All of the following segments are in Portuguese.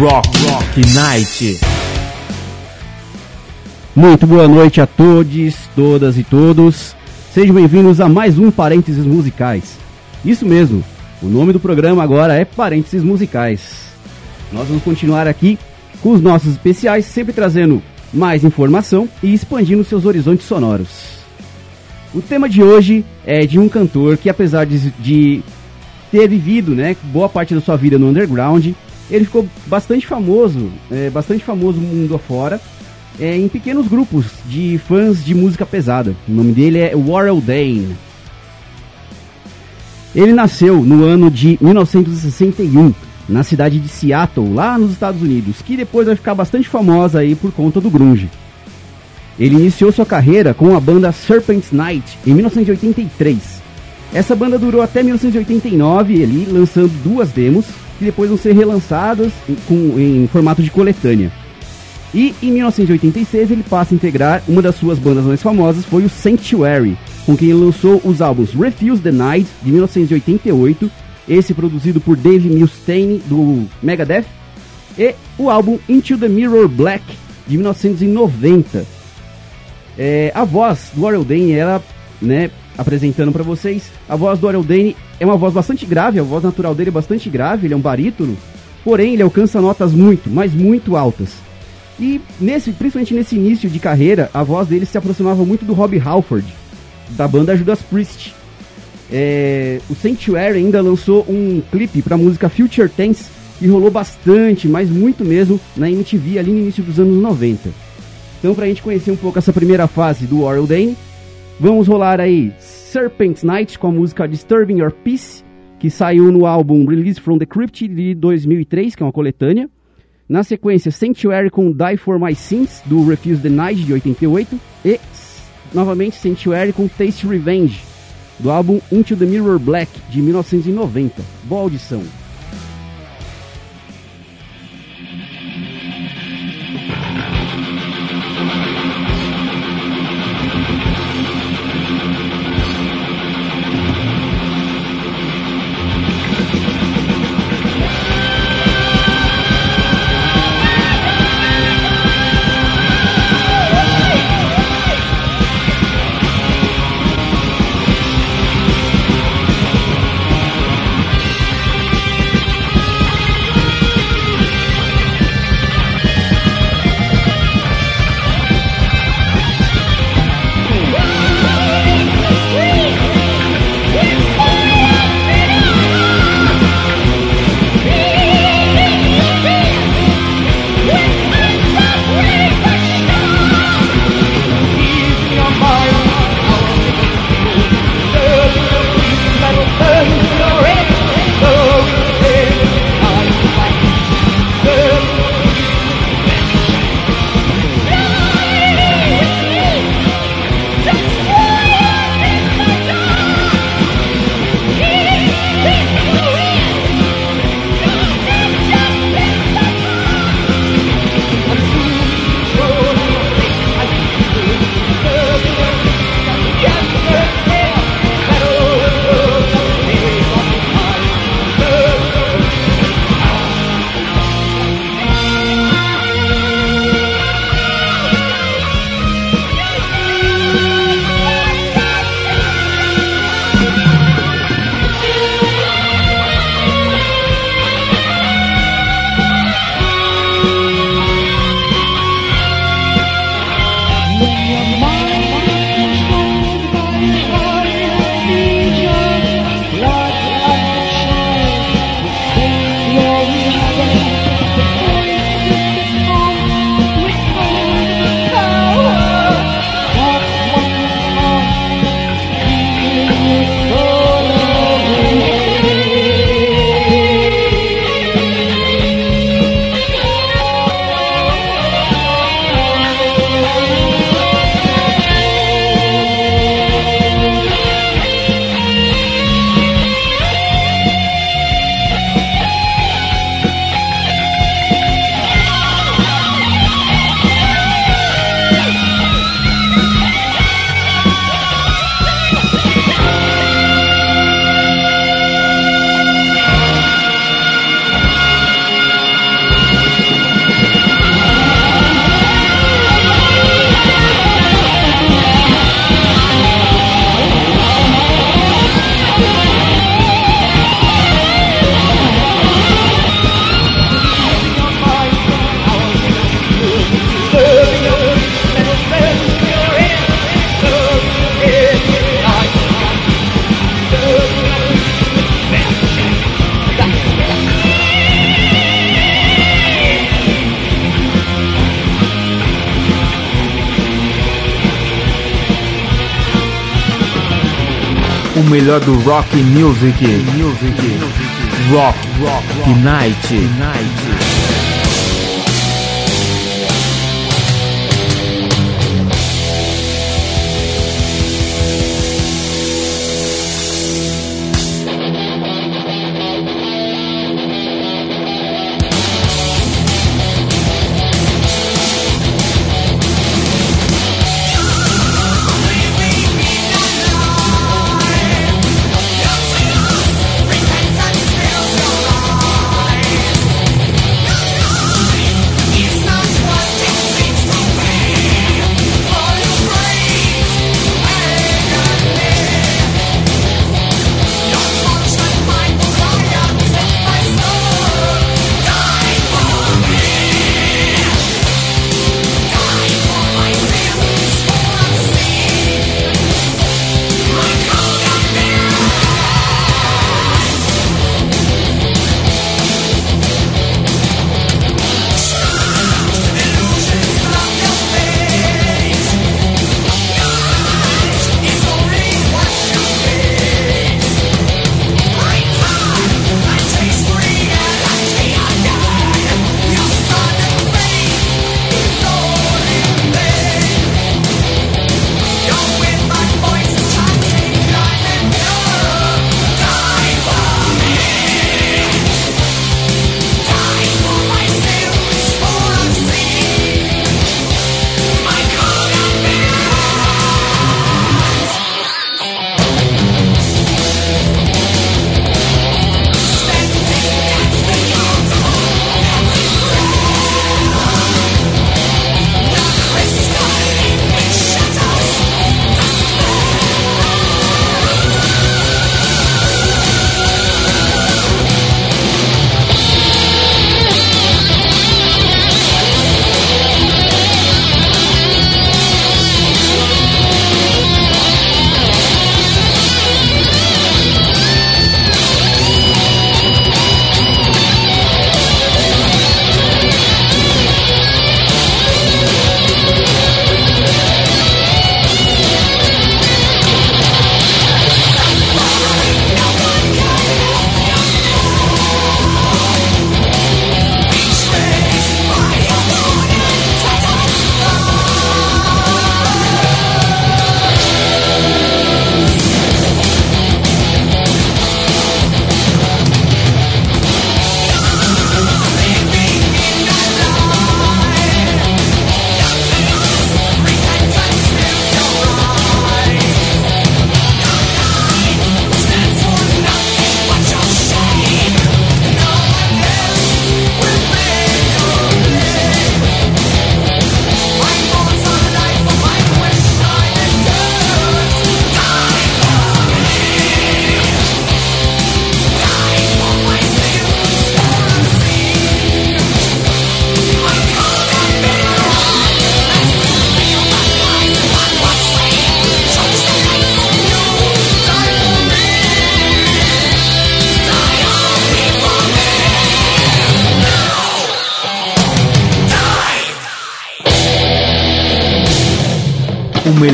Rock Rock Night. Muito boa noite a todos, todas e todos. Sejam bem-vindos a mais um Parênteses Musicais. Isso mesmo, o nome do programa agora é Parênteses Musicais. Nós vamos continuar aqui com os nossos especiais, sempre trazendo mais informação e expandindo seus horizontes sonoros. O tema de hoje é de um cantor que, apesar de, de ter vivido né, boa parte da sua vida no underground, ele ficou bastante famoso, é, bastante famoso mundo afora, é, em pequenos grupos de fãs de música pesada. O nome dele é Warrell Dane. Ele nasceu no ano de 1961, na cidade de Seattle, lá nos Estados Unidos, que depois vai ficar bastante famosa aí por conta do grunge. Ele iniciou sua carreira com a banda Serpent's Night em 1983. Essa banda durou até 1989, ele lançando duas demos, que depois vão ser relançadas em, com, em formato de coletânea. E em 1986 ele passa a integrar uma das suas bandas mais famosas, foi o Sanctuary, com quem ele lançou os álbuns Refuse the Night, de 1988, esse produzido por Dave Mustaine, do Megadeth, e o álbum Into the Mirror Black, de 1990. É, a voz do Warrell Dane, ela, né, apresentando para vocês, a voz do Warrell Dane é uma voz bastante grave, a voz natural dele é bastante grave, ele é um barítono, porém ele alcança notas muito, mas muito altas. E nesse, principalmente nesse início de carreira, a voz dele se aproximava muito do Rob Halford, da banda Judas Priest. É, o Sanctuary ainda lançou um clipe para a música Future Tense e rolou bastante, mas muito mesmo, na MTV ali no início dos anos 90. Então, para a gente conhecer um pouco essa primeira fase do Warrell Dane, vamos rolar aí Serpent's Night com a música Disturbing Your Peace, que saiu no álbum Release from the Crypt de 2003, que é uma coletânea. Na sequência, Sanctuary com Die For My Sins, do Refuse the Night, de 88. E, novamente, Sanctuary com Taste Revenge, do álbum Into the Mirror Black, de 1990. Boa audição. Melhor do rock music. Music. Rock. Rock. Night. Night.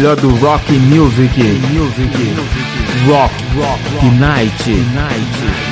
Melhor do rock music. Music. Rock. Rock. Night. Night.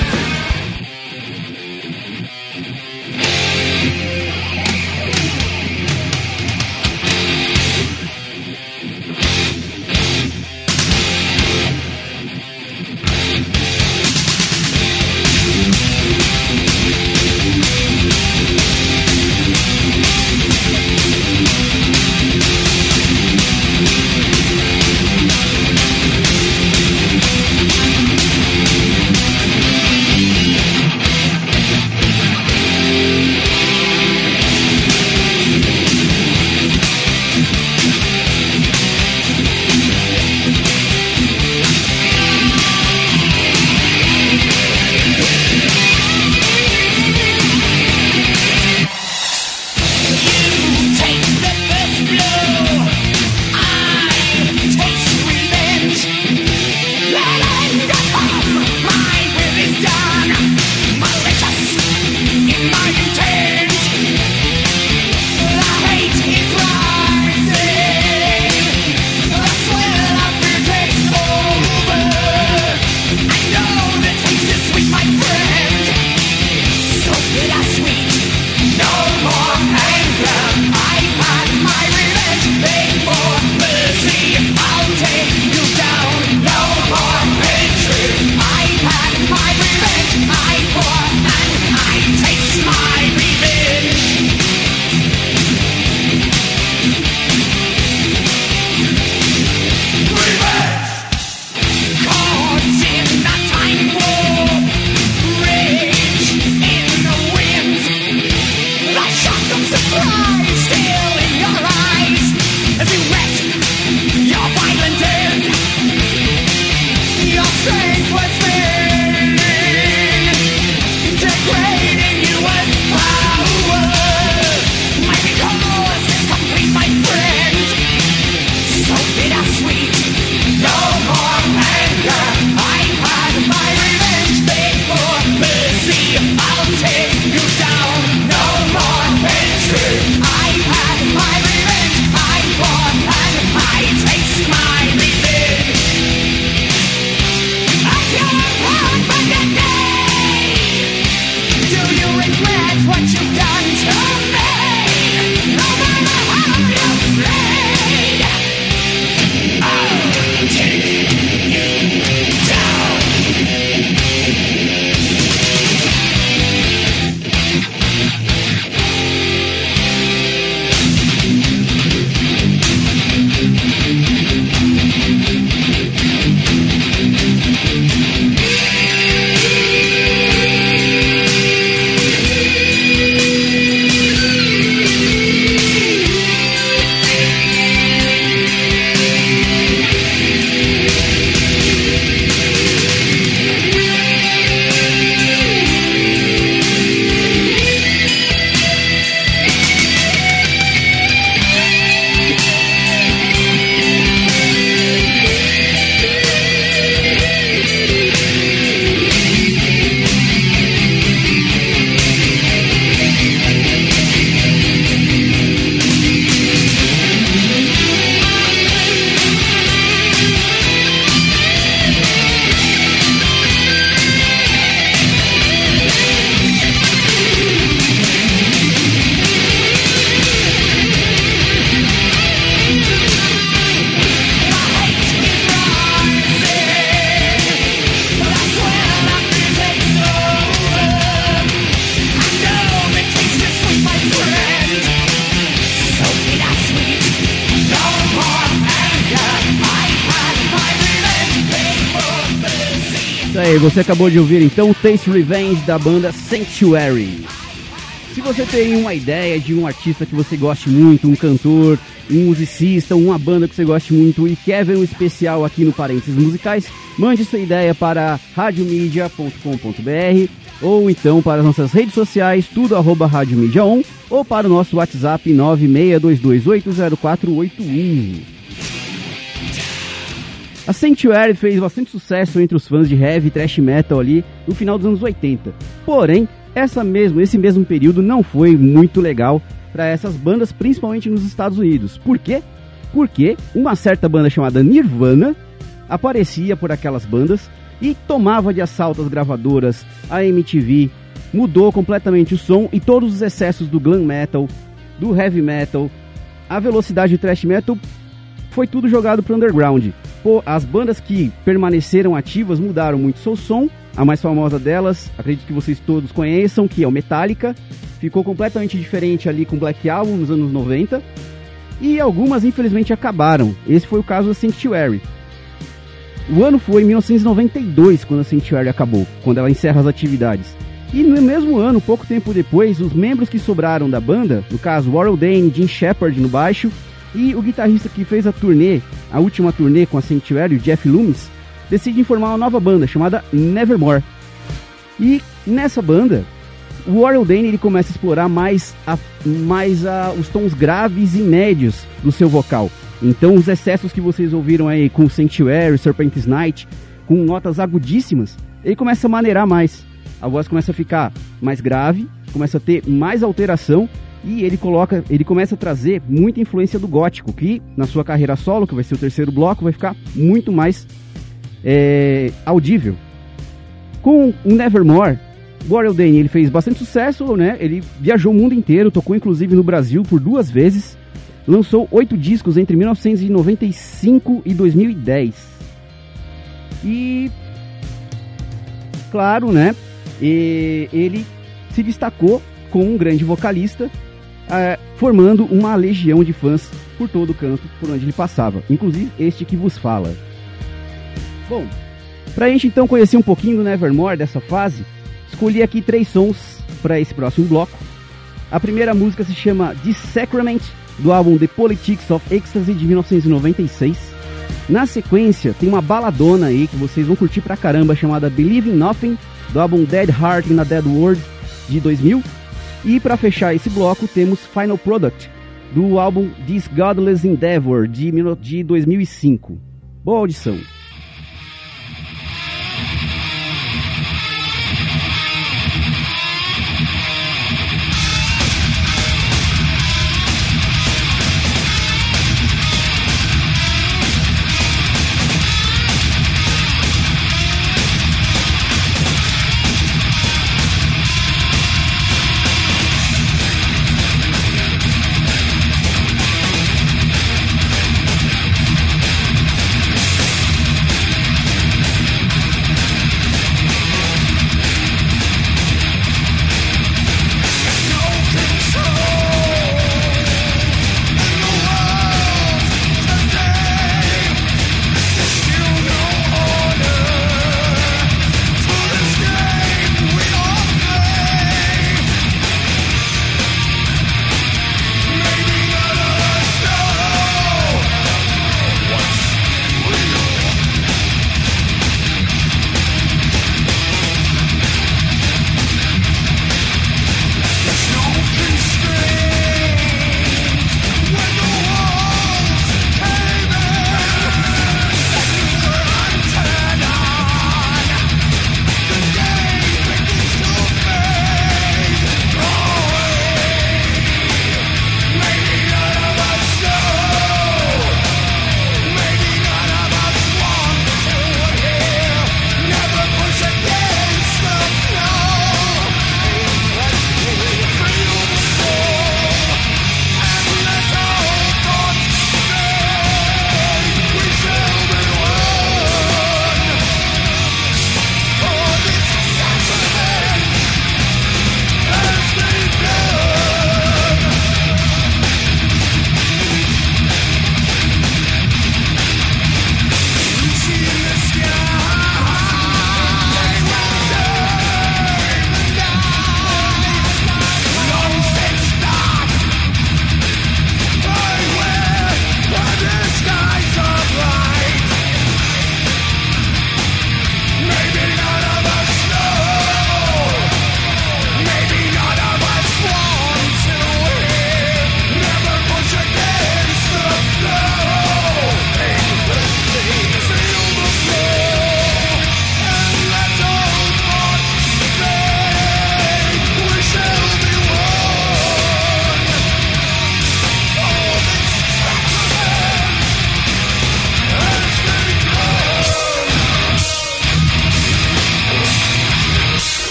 Você acabou de ouvir então Taste Revenge da banda Sanctuary. Se você tem uma ideia de um artista que você goste muito, um cantor, um musicista, uma banda que você goste muito e quer ver um especial aqui no Parênteses Musicais, mande sua ideia para radiomedia.com.br ou então para as nossas redes sociais, tudo arroba Rádio Mídia On, ou para o nosso WhatsApp 962280481. A Sanctuary fez bastante sucesso entre os fãs de heavy e thrash metal ali no final dos anos 80. Porém, essa mesmo, esse mesmo período não foi muito legal para essas bandas, principalmente nos Estados Unidos. Por quê? Porque uma certa banda chamada Nirvana aparecia por aquelas bandas e tomava de assalto as gravadoras, a MTV, mudou completamente o som e todos os excessos do glam metal, do heavy metal, a velocidade do thrash metal foi tudo jogado pro underground. As bandas que permaneceram ativas mudaram muito seu som. A mais famosa delas, acredito que vocês todos conheçam, que é o Metallica. Ficou completamente diferente ali com Black Album nos anos 90. E algumas infelizmente acabaram. Esse foi o caso da Sanctuary. O ano foi 1992 quando a Sanctuary acabou, quando ela encerra as atividades. E no mesmo ano, pouco tempo depois, os membros que sobraram da banda, no caso Warren Dane e Jim Shepard no baixo, e o guitarrista que fez a turnê, a última turnê com a Sanctuary, o Jeff Loomis, decide formar uma nova banda chamada Nevermore. E nessa banda, o Warren Dane ele começa a explorar mais, a, mais a, os tons graves e médios do seu vocal. Então os excessos que vocês ouviram aí com Sanctuary, Serpent's Night, com notas agudíssimas, ele começa a maneirar mais. A voz começa a ficar mais grave, começa a ter mais alteração e ele coloca, ele começa a trazer muita influência do gótico, que na sua carreira solo, que vai ser o terceiro bloco, vai ficar muito mais é, audível. Com o Nevermore, Warren Dane ele fez bastante sucesso, né? Ele viajou o mundo inteiro, tocou inclusive no Brasil por duas vezes, lançou oito discos entre 1995 e 2010. E claro, né? E ele se destacou como um grande vocalista é, formando uma legião de fãs por todo o canto por onde ele passava, inclusive este que vos fala. Bom, pra gente então conhecer um pouquinho do Nevermore dessa fase, escolhi aqui três sons para esse próximo bloco. A primeira música se chama The Sacrament, do álbum The Politics of Ecstasy de 1996. Na sequência, tem uma baladona aí que vocês vão curtir pra caramba chamada Believe in Nothing, do álbum Dead Heart in a Dead World de 2000. E para fechar esse bloco, temos Final Product, do álbum This Godless Endeavor, de, de 2005. Boa audição!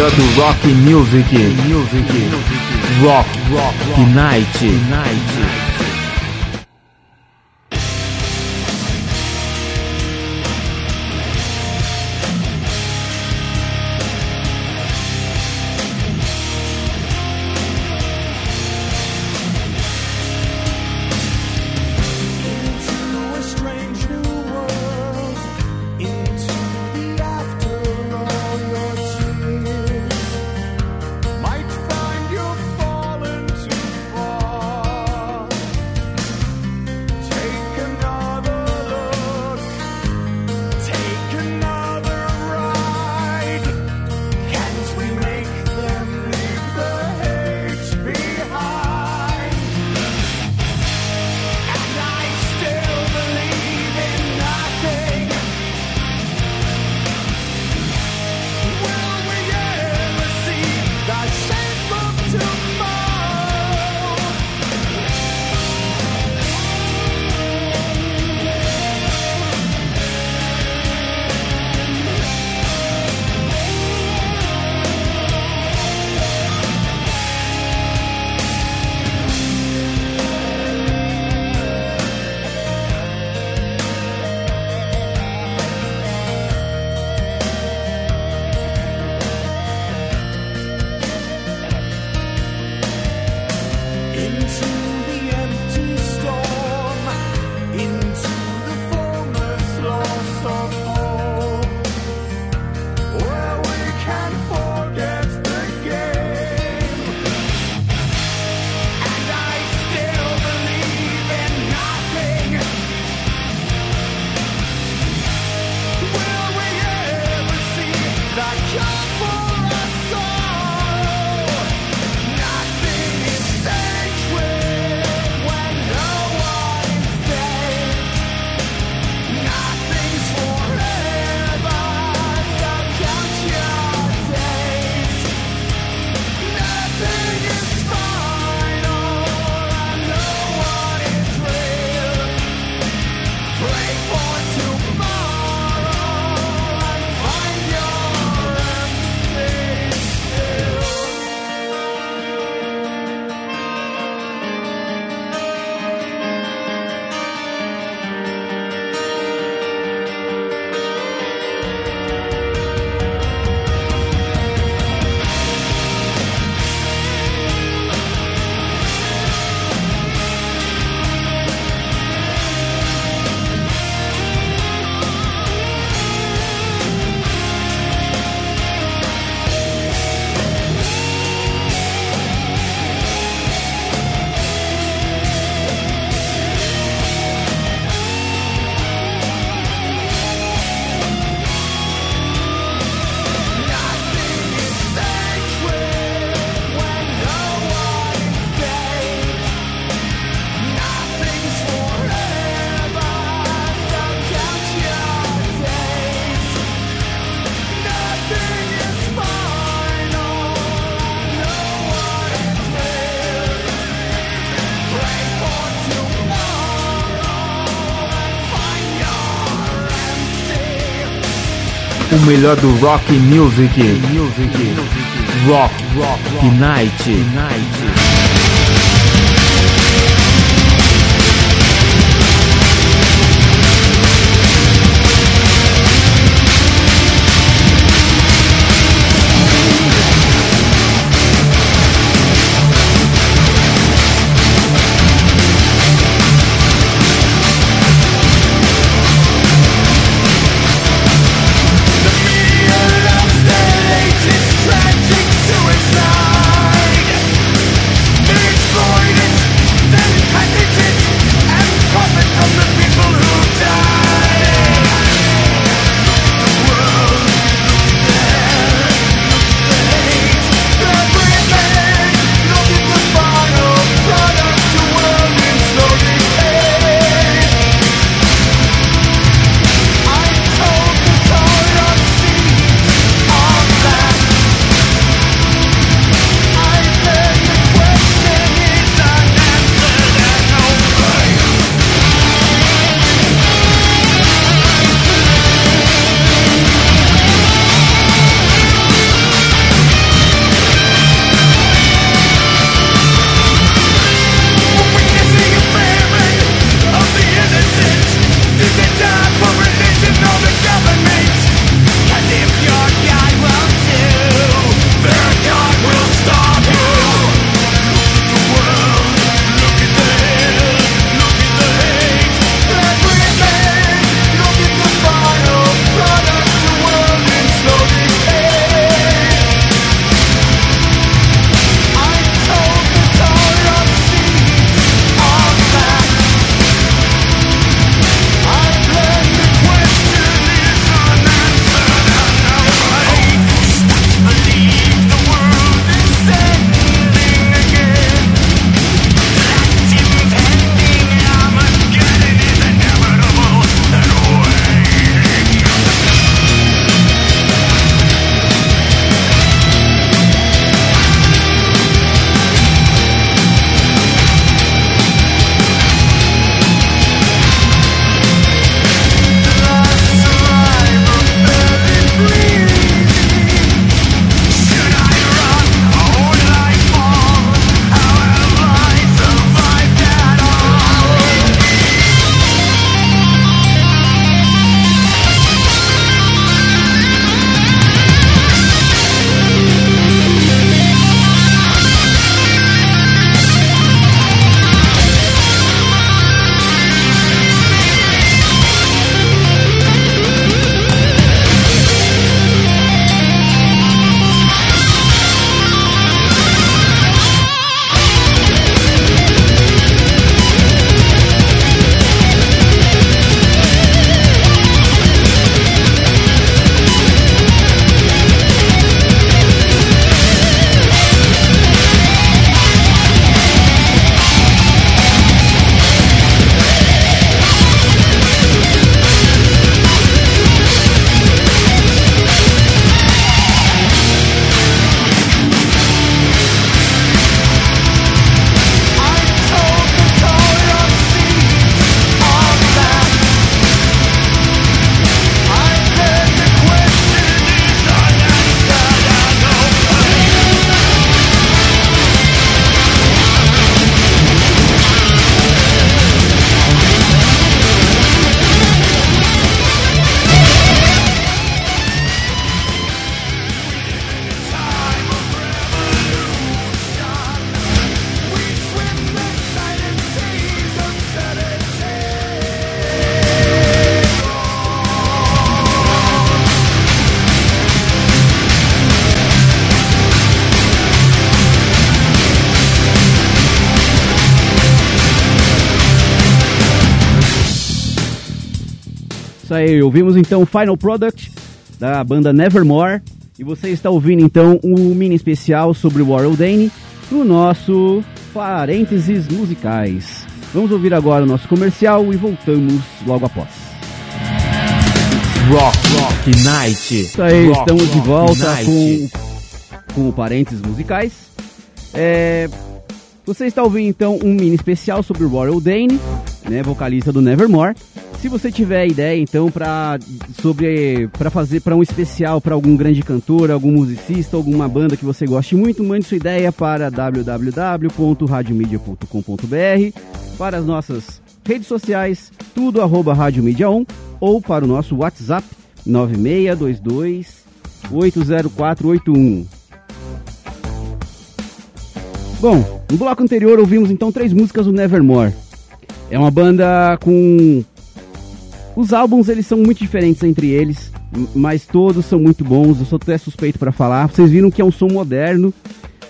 Melhor do rock music. Music. Rock. Rock. Night. Night. O melhor do rock music. Music. Rock. Rock. Night. Night. Isso aí, ouvimos então Final Product da banda Nevermore. E você está ouvindo então um mini especial sobre Warren Dane no nosso Parênteses Musicais. Vamos ouvir agora o nosso comercial e voltamos logo após. Rock, Rock Night. Isso aí, rock, estamos de rock volta night. com, com o Parênteses Musicais. É, você está ouvindo então um mini especial sobre Royal Dane, né, vocalista do Nevermore. Se você tiver ideia então para sobre para fazer para um especial para algum grande cantor, algum musicista, alguma banda que você goste muito, mande sua ideia para www.radiomedia.com.br, para as nossas redes sociais, tudo arroba Rádio Mídia 1 ou para o nosso WhatsApp 9622 80481. Bom, no bloco anterior ouvimos então três músicas do Nevermore. É uma banda com os álbuns eles são muito diferentes entre eles, mas todos são muito bons. Eu sou até suspeito para falar. Vocês viram que é um som moderno.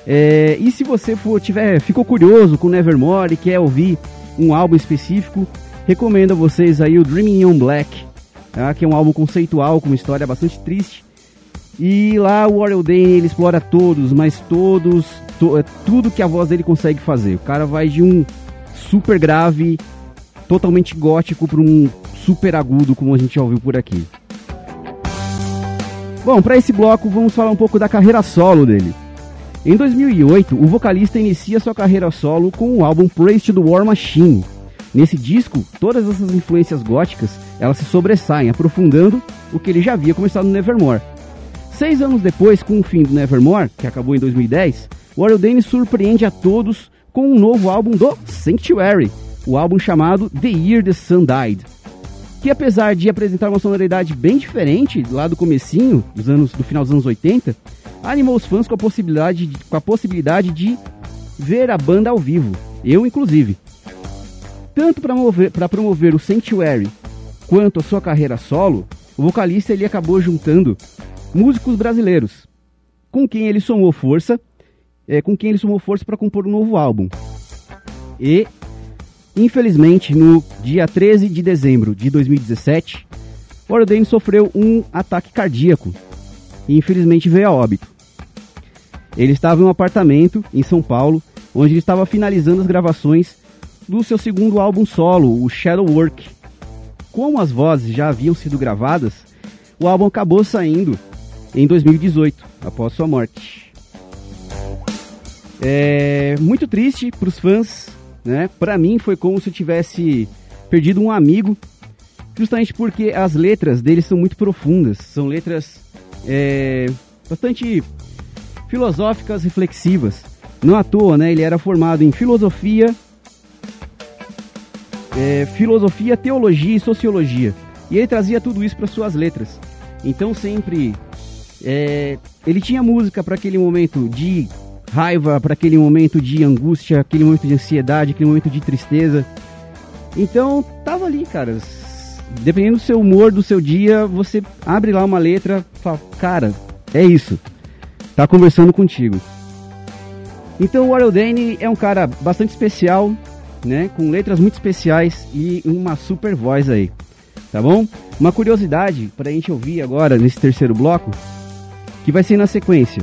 É, e se você for tiver ficou curioso com Nevermore e quer ouvir um álbum específico, recomendo a vocês aí o Dreaming on Black, tá? que é um álbum conceitual com uma história bastante triste. E lá o Warren Dane ele explora todos, mas todos, to- é tudo que a voz dele consegue fazer. O cara vai de um super grave, totalmente gótico para um super agudo, como a gente já ouviu por aqui. Bom, para esse bloco vamos falar um pouco da carreira solo dele. Em 2008, o vocalista inicia sua carreira solo com o álbum Praise to the War Machine. Nesse disco, todas essas influências góticas elas se sobressaem, aprofundando o que ele já havia começado no Nevermore. Seis anos depois, com o fim do Nevermore, que acabou em 2010, Warren Dane surpreende a todos com um novo álbum do Sanctuary, o álbum chamado The Year the Sun Died, que apesar de apresentar uma sonoridade bem diferente lá do comecinho, dos anos, do final dos anos 80, animou os fãs com a possibilidade de, com a possibilidade de ver a banda ao vivo, eu inclusive. Tanto para promover, promover o Sanctuary quanto a sua carreira solo, o vocalista ele acabou juntando músicos brasileiros, com quem ele somou força, é, com quem ele somou força para compor um novo álbum. E, infelizmente, no dia 13 de dezembro de 2017, Ordem sofreu um ataque cardíaco e infelizmente veio a óbito. Ele estava em um apartamento em São Paulo, onde ele estava finalizando as gravações do seu segundo álbum solo, o Shadow Work. Como as vozes já haviam sido gravadas, o álbum acabou saindo em 2018, após sua morte. É muito triste para os fãs, né? Para mim foi como se eu tivesse perdido um amigo, justamente porque as letras dele são muito profundas, são letras é, bastante filosóficas, reflexivas. Não à toa, né? Ele era formado em filosofia, é, filosofia, teologia e sociologia. E ele trazia tudo isso para suas letras. Então sempre é, ele tinha música para aquele momento de raiva, para aquele momento de angústia, aquele momento de ansiedade, aquele momento de tristeza. Então tava ali, cara. Dependendo do seu humor, do seu dia, você abre lá uma letra, fala, cara, é isso. Tá conversando contigo. Então o Warren Dane é um cara bastante especial, né, com letras muito especiais e uma super voz aí, tá bom? Uma curiosidade para a gente ouvir agora nesse terceiro bloco, que vai ser na sequência.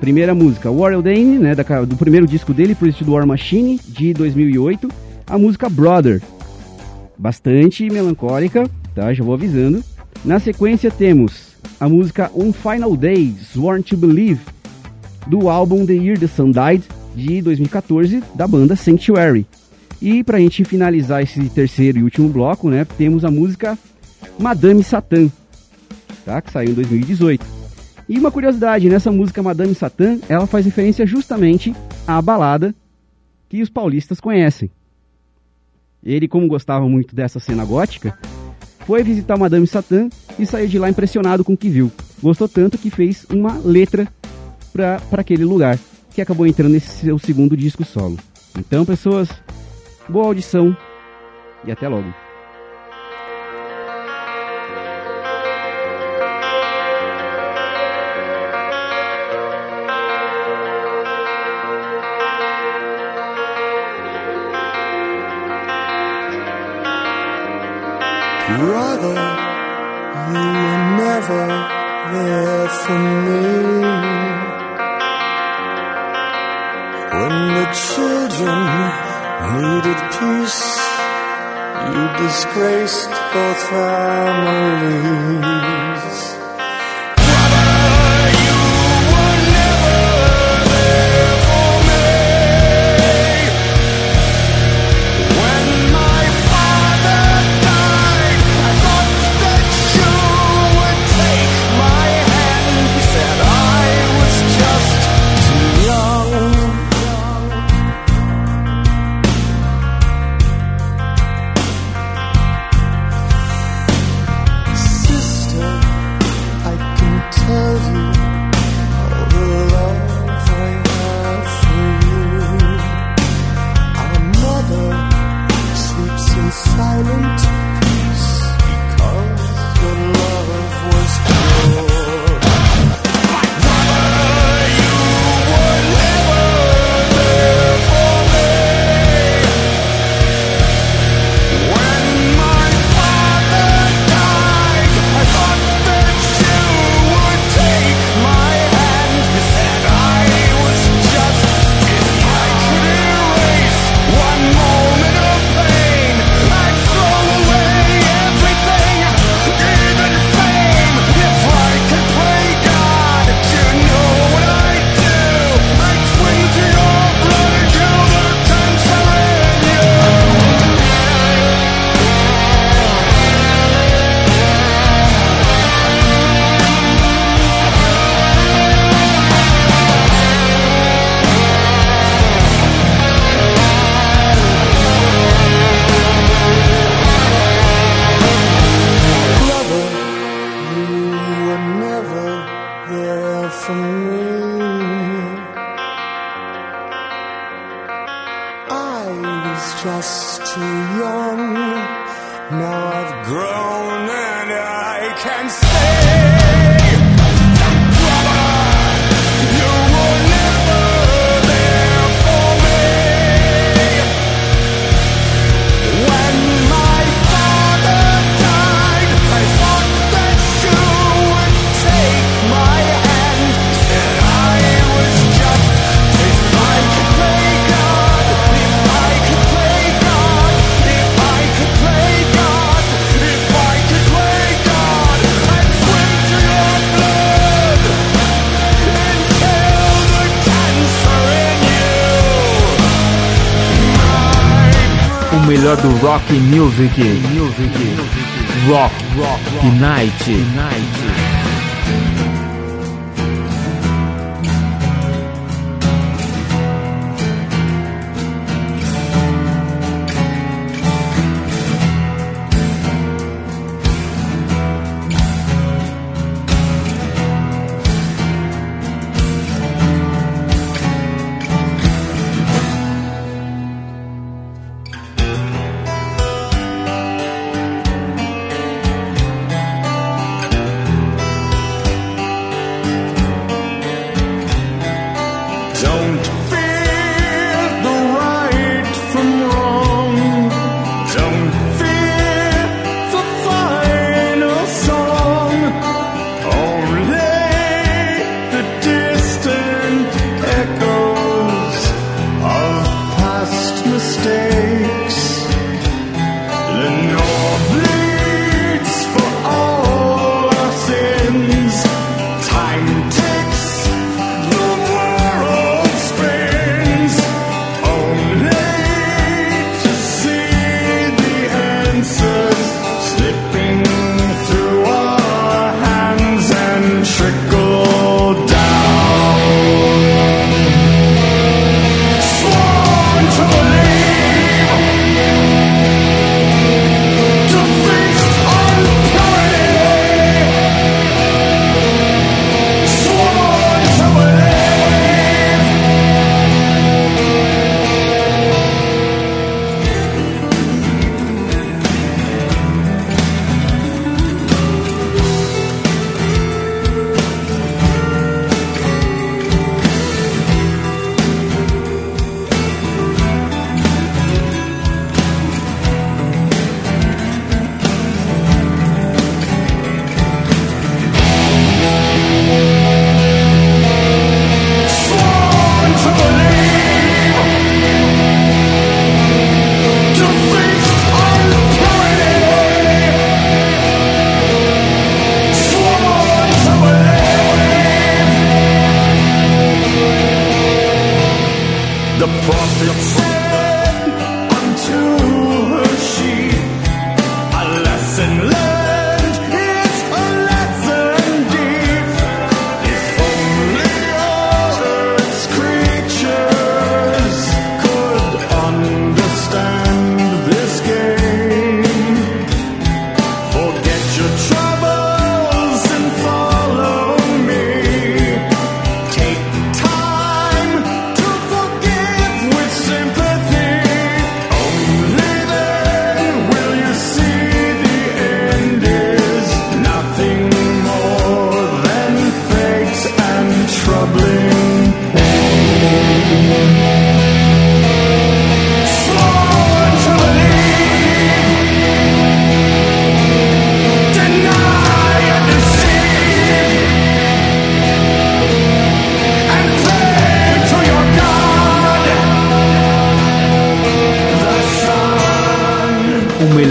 Primeira música, Warren Dane, né, da, do primeiro disco dele, Priest War Machine, de 2008, a música Brother, bastante melancólica, tá? Já vou avisando. Na sequência temos a música On Final Day, Sworn to Believe, do álbum The Year the Sun Died, de 2014, da banda Sanctuary. E pra gente finalizar esse terceiro e último bloco, né, temos a música Madame Satã, tá? Que saiu em 2018. E uma curiosidade, nessa música Madame Satã, ela faz referência justamente à balada que os paulistas conhecem. Ele, como gostava muito dessa cena gótica, foi visitar Madame Satã e saiu de lá impressionado com o que viu. Gostou tanto que fez uma letra para aquele lugar, que acabou entrando nesse seu segundo disco solo. Então, pessoas, boa audição e até logo. Brother, you were never there for me. When the children needed peace, you disgraced both families. melhor do rock music. Music. Rock. Rock. rock. Night.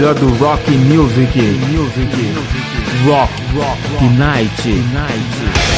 melhor do rock music. Music. Rock. Rock. rock. Night. Night.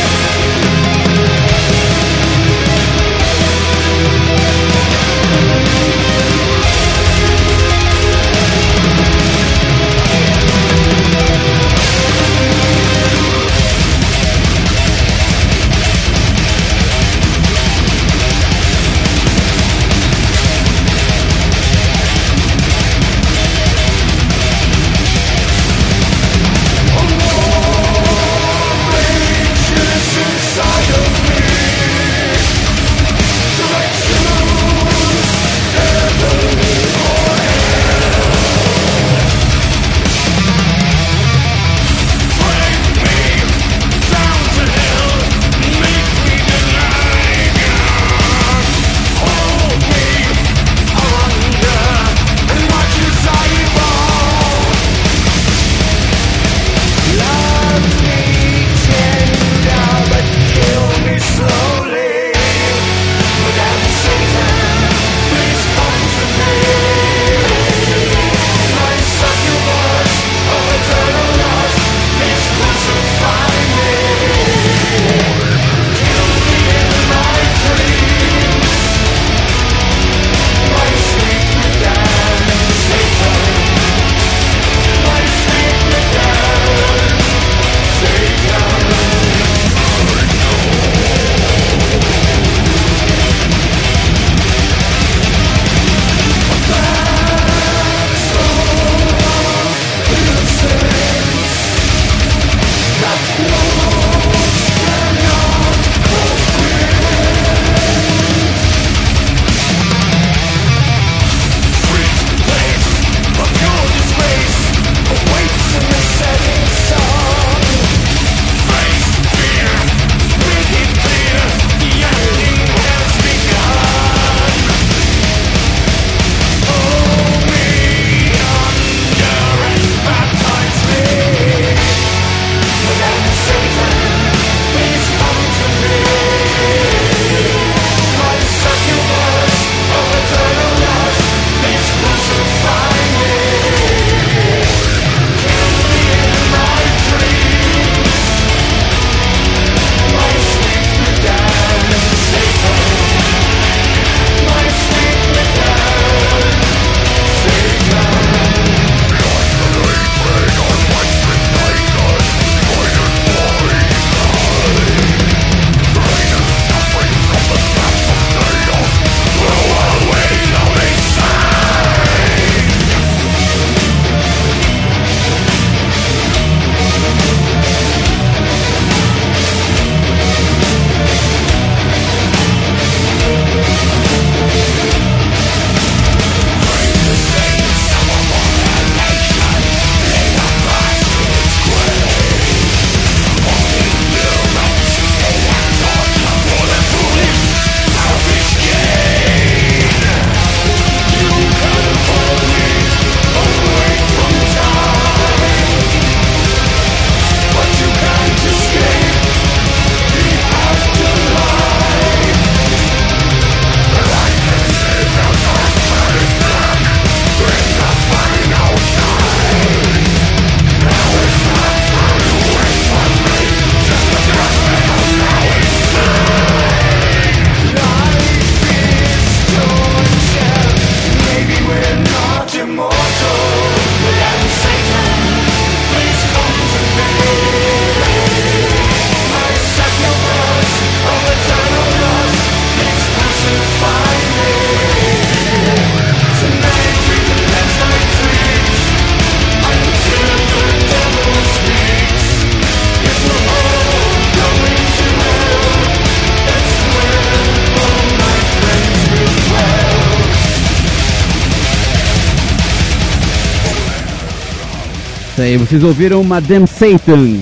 Isso aí, vocês ouviram Madame Satan,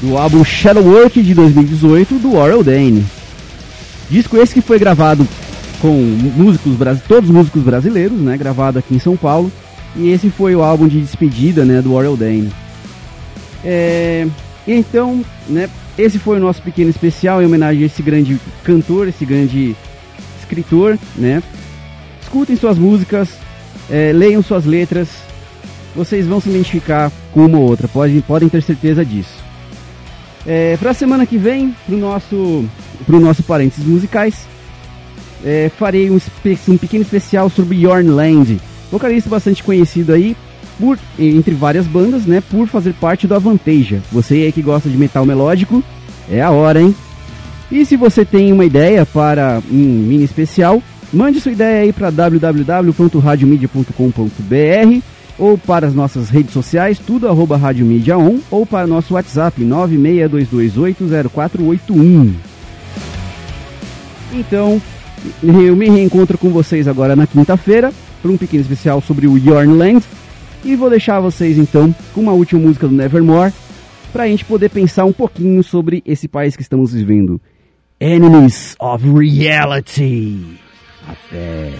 do álbum Shadow Work de 2018 do Oral Dane. Disco esse que foi gravado com músicos, todos os músicos brasileiros, né? Gravado aqui em São Paulo. E esse foi o álbum de despedida, né? Do Oral Dane. É, então, né? Esse foi o nosso pequeno especial em homenagem a esse grande cantor, esse grande escritor, né? Escutem suas músicas, é, leiam suas letras, vocês vão se identificar com uma ou outra, podem, podem ter certeza disso. É, para a semana que vem, pro nosso, pro nosso parênteses musicais, é, farei um, um pequeno especial sobre Yorn Land, vocalista bastante conhecido aí, por, entre várias bandas, né, por fazer parte do Avanteja. Você aí que gosta de metal melódico, é a hora, hein? E se você tem uma ideia para um mini especial, mande sua ideia aí para www.radiomedia.com.br ou para as nossas redes sociais, tudo arroba Rádio Mídia ou para nosso WhatsApp 962280481. Então, eu me reencontro com vocês agora na quinta-feira para um pequeno especial sobre o Yornland e vou deixar vocês então com uma última música do Nevermore para a gente poder pensar um pouquinho sobre esse país que estamos vivendo. Enemies of Reality. Até.